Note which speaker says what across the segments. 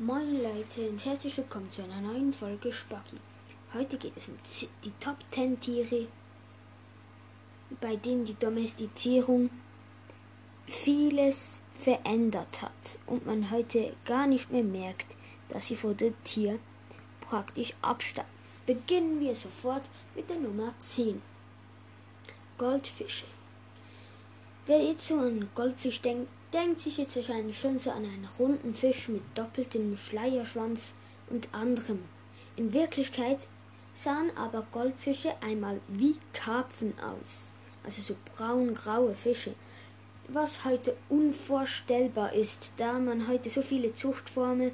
Speaker 1: Moin Leute und herzlich willkommen zu einer neuen Folge Spacki. Heute geht es um die Top 10 Tiere, bei denen die Domestizierung vieles verändert hat und man heute gar nicht mehr merkt, dass sie vor dem Tier praktisch abstammen. Beginnen wir sofort mit der Nummer 10. Goldfische. Wer jetzt so an Goldfisch denkt, denkt sich jetzt wahrscheinlich schon so an einen runden Fisch mit doppeltem Schleierschwanz und anderem. In Wirklichkeit sahen aber Goldfische einmal wie Karpfen aus, also so braun-graue Fische, was heute unvorstellbar ist, da man heute so viele Zuchtformen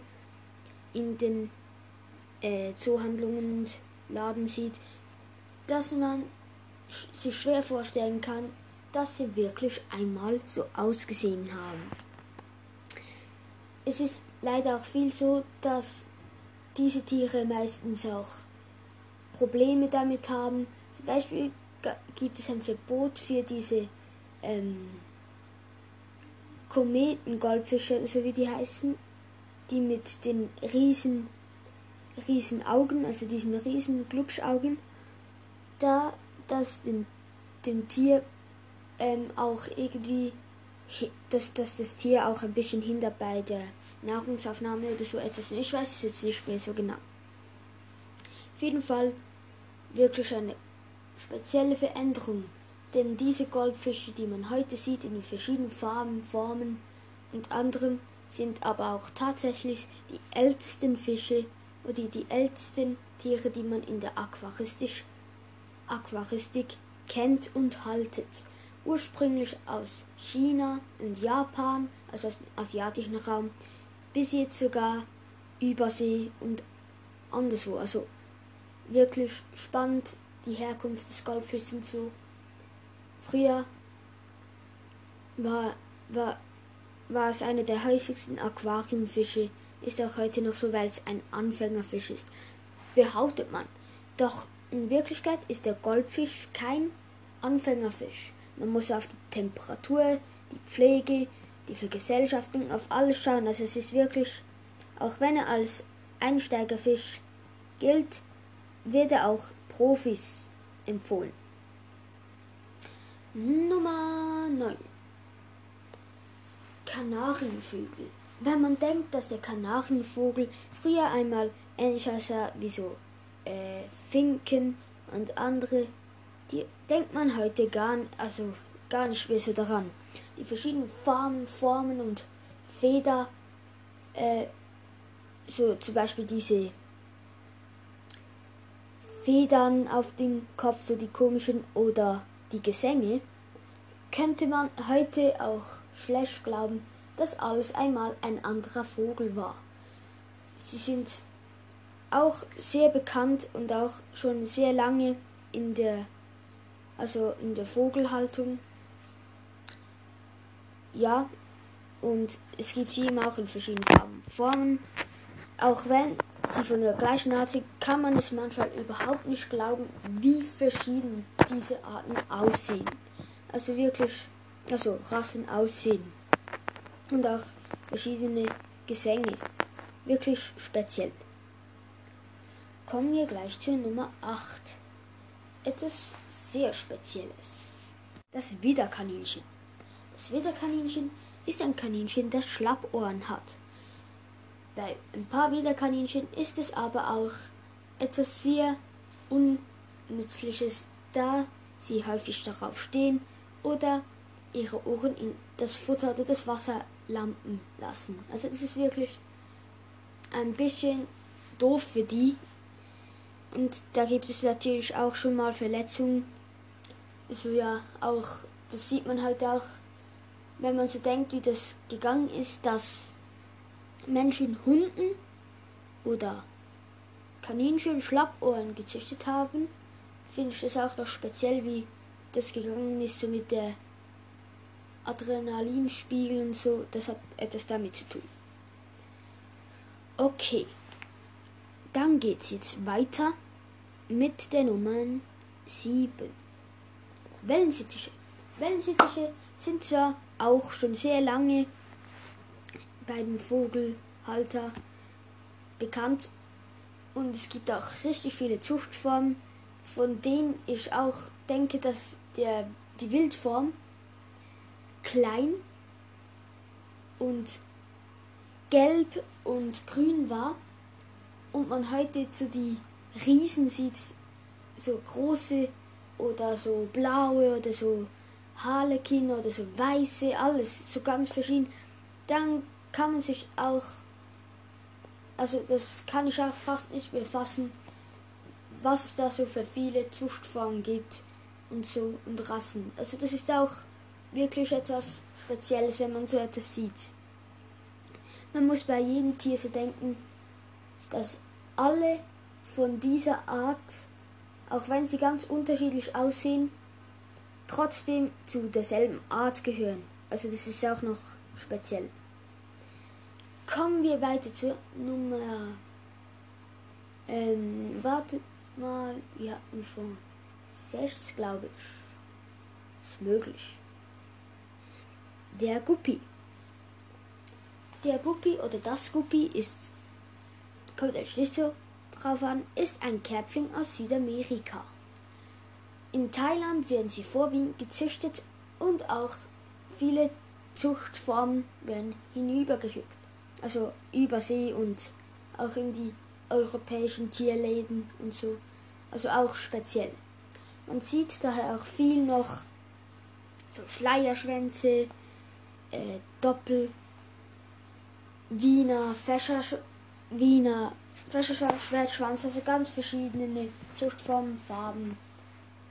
Speaker 1: in den äh, Zoohandlungen und Laden sieht, dass man sich schwer vorstellen kann, dass sie wirklich einmal so ausgesehen haben. Es ist leider auch viel so, dass diese Tiere meistens auch Probleme damit haben. Zum Beispiel gibt es ein Verbot für diese ähm, Kometengoldfische, so wie die heißen, die mit den riesen, riesen Augen, also diesen riesen Glubschaugen, da das dem, dem Tier ähm, auch irgendwie, dass, dass das Tier auch ein bisschen hindert bei der Nahrungsaufnahme oder so etwas. Ich weiß es jetzt nicht mehr so genau. Auf jeden Fall wirklich eine spezielle Veränderung, denn diese Goldfische, die man heute sieht in den verschiedenen Farben, Formen und anderem, sind aber auch tatsächlich die ältesten Fische oder die ältesten Tiere, die man in der Aquaristik, Aquaristik kennt und haltet ursprünglich aus China und Japan, also aus dem asiatischen Raum, bis jetzt sogar Übersee und anderswo. Also wirklich spannend die Herkunft des Goldfischs und so. Früher war, war, war es einer der häufigsten Aquariumfische, ist auch heute noch so, weil es ein Anfängerfisch ist, behauptet man. Doch in Wirklichkeit ist der Goldfisch kein Anfängerfisch. Man muss auf die Temperatur, die Pflege, die Vergesellschaftung, auf alles schauen. Also es ist wirklich, auch wenn er als Einsteigerfisch gilt, wird er auch Profis empfohlen. Nummer 9. Kanarienvögel. Wenn man denkt, dass der Kanarienvogel früher einmal ähnlich aussah wie so äh, Finken und andere die denkt man heute gar, also gar nicht mehr so daran. Die verschiedenen Farben, Formen und Feder, äh, so zum Beispiel diese Federn auf dem Kopf, so die komischen oder die Gesänge, könnte man heute auch schlecht glauben, dass alles einmal ein anderer Vogel war. Sie sind auch sehr bekannt und auch schon sehr lange in der also in der Vogelhaltung. Ja, und es gibt sie eben auch in verschiedenen Formen. Auch wenn sie von der gleichen Art sind, kann man es manchmal überhaupt nicht glauben, wie verschieden diese Arten aussehen. Also wirklich, also Rassen aussehen. Und auch verschiedene Gesänge. Wirklich speziell. Kommen wir gleich zur Nummer 8 etwas sehr Spezielles. Das Widerkaninchen. Das Widerkaninchen ist ein Kaninchen, das Schlappohren hat. Bei ein paar Widerkaninchen ist es aber auch etwas sehr Unnützliches, da sie häufig darauf stehen oder ihre Ohren in das Futter oder das Wasser lampen lassen. Also es ist wirklich ein bisschen doof für die, und da gibt es natürlich auch schon mal Verletzungen. Also ja, auch, das sieht man halt auch, wenn man so denkt, wie das gegangen ist, dass Menschen Hunden oder Kaninchen Schlappohren gezüchtet haben, finde ich das auch noch speziell, wie das gegangen ist, so mit der Adrenalinspiegel und so. Das hat etwas damit zu tun. Okay, dann geht's jetzt weiter mit der Nummer 7. Wellensittiche. Wellensittiche sind zwar auch schon sehr lange bei dem Vogelhalter, bekannt und es gibt auch richtig viele Zuchtformen, von denen ich auch denke, dass der, die Wildform klein und gelb und grün war und man heute so die Riesen sieht, so große oder so blaue oder so Harlekin oder so weiße, alles so ganz verschieden, dann kann man sich auch, also das kann ich auch fast nicht mehr fassen, was es da so für viele Zuchtformen gibt und so und Rassen. Also das ist auch wirklich etwas Spezielles, wenn man so etwas sieht. Man muss bei jedem Tier so denken, dass alle von dieser Art, auch wenn sie ganz unterschiedlich aussehen, trotzdem zu derselben Art gehören. Also das ist auch noch speziell. Kommen wir weiter zur Nummer. Ähm, wartet mal, wir hatten schon sechs, glaube ich. Ist möglich. Der Guppi. Der Guppi oder das Guppi ist, kommt als nicht so drauf an, ist ein Kärtling aus Südamerika. In Thailand werden sie vorwiegend gezüchtet und auch viele Zuchtformen werden hinübergeschickt. Also über See und auch in die europäischen Tierläden und so. Also auch speziell. Man sieht daher auch viel noch so Schleierschwänze, äh, Doppel, Wiener, Fäscher, Wiener, Fäscherschwertschwanz, also ganz verschiedene Zuchtformen, Farben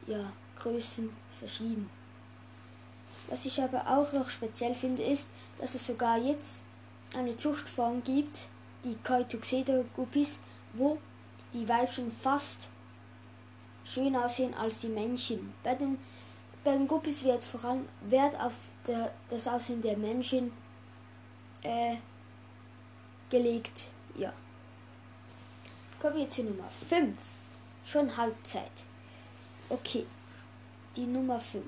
Speaker 1: ja, Größen verschieden. Was ich aber auch noch speziell finde, ist, dass es sogar jetzt eine Zuchtform gibt, die Coituxedo Guppies, wo die Weibchen fast schön aussehen als die Männchen. Bei den, bei den Guppies wird vor allem Wert auf der, das Aussehen der Männchen äh, gelegt. Ja. Kommen wir zu Nummer 5. Schon Halbzeit. Okay, die Nummer 5.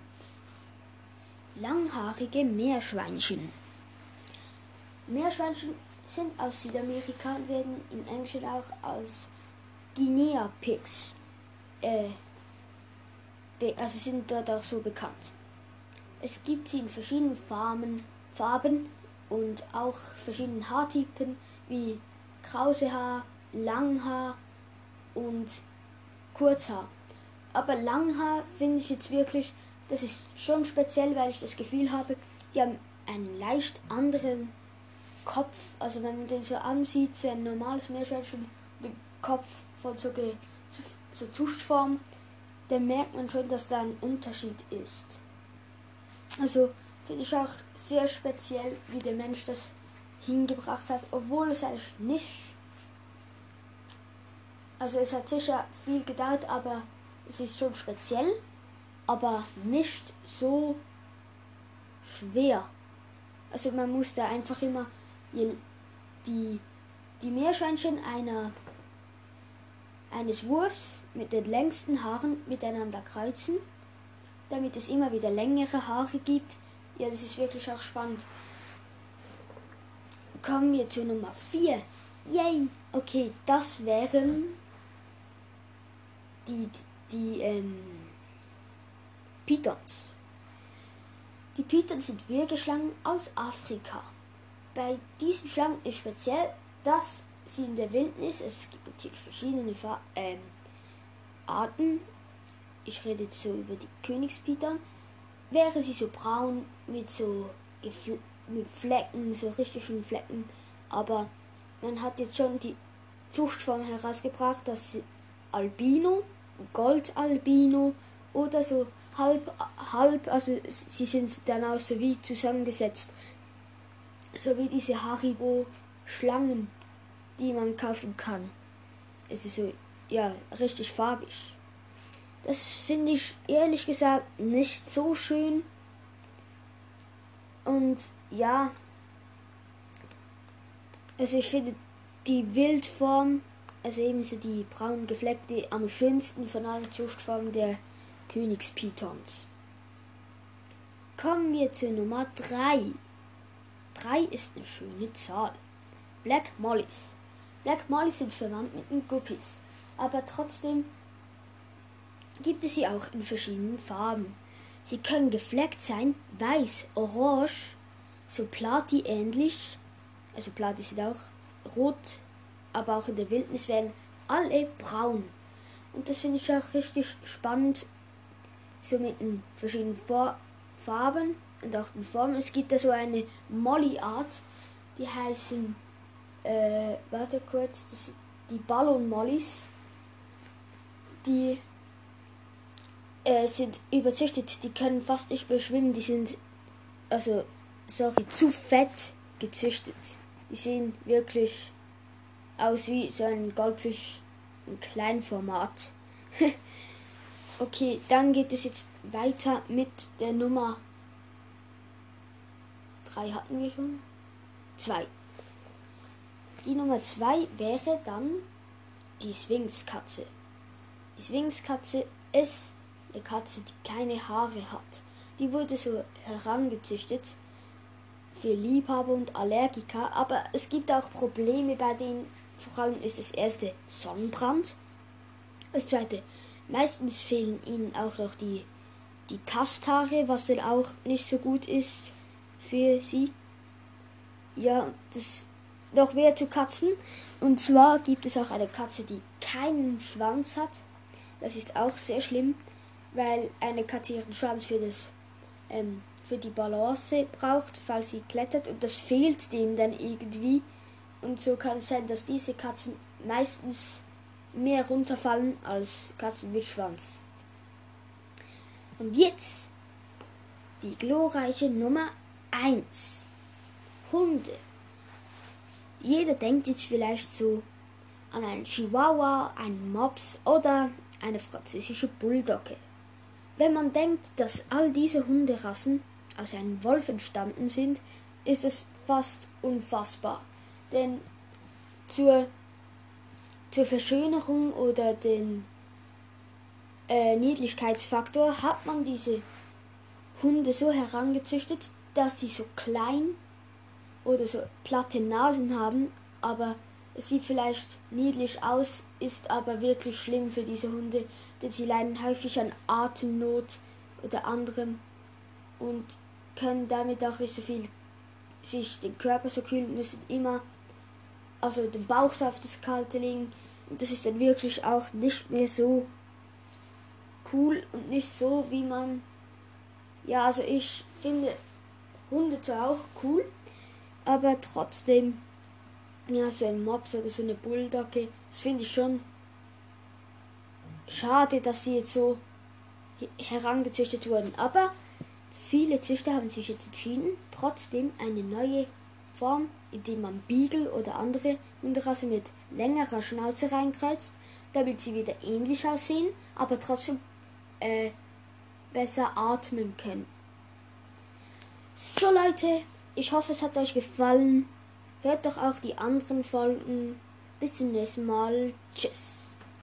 Speaker 1: Langhaarige Meerschweinchen. Meerschweinchen sind aus Südamerika und werden im Englischen auch als Guinea Pigs, äh, also sind dort auch so bekannt. Es gibt sie in verschiedenen Farben, Farben und auch verschiedenen Haartypen wie krause Haar, Langhaar und Kurzhaar. Aber Langhaar finde ich jetzt wirklich, das ist schon speziell, weil ich das Gefühl habe, die haben einen leicht anderen Kopf. Also wenn man den so ansieht, so ein normales Meerschweinchen, den Kopf von so, so, so Zuchtform, dann merkt man schon, dass da ein Unterschied ist. Also finde ich auch sehr speziell, wie der Mensch das hingebracht hat, obwohl es eigentlich nicht. Also es hat sicher viel gedauert, aber es ist schon speziell, aber nicht so schwer. Also man muss da einfach immer die, die Meerschweinchen einer, eines Wurfs mit den längsten Haaren miteinander kreuzen, damit es immer wieder längere Haare gibt. Ja, das ist wirklich auch spannend. Kommen wir zu Nummer 4. Yay! Okay, das wären die die ähm, Pythons. Die Pythons sind Würgeschlangen aus Afrika. Bei diesen Schlangen ist speziell, dass sie in der Wildnis, es gibt natürlich verschiedene ähm, Arten, ich rede jetzt so über die Königspython, wäre sie so braun mit so mit Flecken, so richtigen Flecken, aber man hat jetzt schon die Zuchtform herausgebracht, dass sie Albino Goldalbino oder so halb, halb, also sie sind dann auch so wie zusammengesetzt. So wie diese Haribo-Schlangen, die man kaufen kann. Es ist so, ja, richtig farbig. Das finde ich ehrlich gesagt nicht so schön. Und ja, also ich finde die Wildform also ebenso die braun gefleckte, am schönsten von allen Zuchtformen der Königspythons. Kommen wir zur Nummer 3. 3 ist eine schöne Zahl. Black Mollies. Black Mollies sind verwandt mit den Guppies, aber trotzdem gibt es sie auch in verschiedenen Farben. Sie können gefleckt sein, weiß, orange, so Plati ähnlich, also Plati sind auch rot, aber auch in der Wildnis werden alle braun. Und das finde ich auch richtig spannend, so mit den verschiedenen Farben und auch den Formen. Es gibt da so eine Molly-Art, die heißen, äh, warte kurz, das sind die Ballon-Mollys. Die äh, sind überzüchtet, die können fast nicht mehr schwimmen, die sind, also, sorry, zu fett gezüchtet. Die sehen wirklich aus wie so ein Goldfisch im Kleinformat. okay, dann geht es jetzt weiter mit der Nummer 3 hatten wir schon. 2. Die Nummer 2 wäre dann die Sphinxkatze. Die Sphinxkatze ist eine Katze, die keine Haare hat. Die wurde so herangezüchtet für Liebhaber und Allergiker, aber es gibt auch Probleme bei denen. Vor allem ist das erste Sonnenbrand. Das zweite, meistens fehlen ihnen auch noch die, die Tasthaare, was dann auch nicht so gut ist für sie. Ja, das noch mehr zu Katzen. Und zwar gibt es auch eine Katze, die keinen Schwanz hat. Das ist auch sehr schlimm, weil eine Katze ihren Schwanz für das ähm, für die Balance braucht, falls sie klettert und das fehlt denen dann irgendwie. Und so kann es sein, dass diese Katzen meistens mehr runterfallen als Katzen mit Schwanz. Und jetzt die glorreiche Nummer 1. Hunde. Jeder denkt jetzt vielleicht so an einen Chihuahua, einen Mops oder eine französische Bulldogge. Wenn man denkt, dass all diese Hunderassen aus einem Wolf entstanden sind, ist es fast unfassbar. Denn zur, zur Verschönerung oder den äh, Niedlichkeitsfaktor hat man diese Hunde so herangezüchtet, dass sie so klein oder so platte Nasen haben, aber es sieht vielleicht niedlich aus, ist aber wirklich schlimm für diese Hunde, denn sie leiden häufig an Atemnot oder anderem und können damit auch nicht so viel sich den Körper so kühlen, müssen immer also den Bauch auf das Kalte legen und das ist dann wirklich auch nicht mehr so cool und nicht so wie man ja also ich finde Hunde zwar auch cool, aber trotzdem, ja, so ein Mops oder so eine Bulldogge, das finde ich schon schade, dass sie jetzt so herangezüchtet wurden. Aber viele Züchter haben sich jetzt entschieden, trotzdem eine neue Form, indem man Beagle oder andere Hunderasse mit längerer Schnauze reinkreuzt, damit sie wieder ähnlich aussehen, aber trotzdem äh, besser atmen können. So Leute, ich hoffe es hat euch gefallen. Hört doch auch die anderen Folgen. Bis zum nächsten Mal. Tschüss.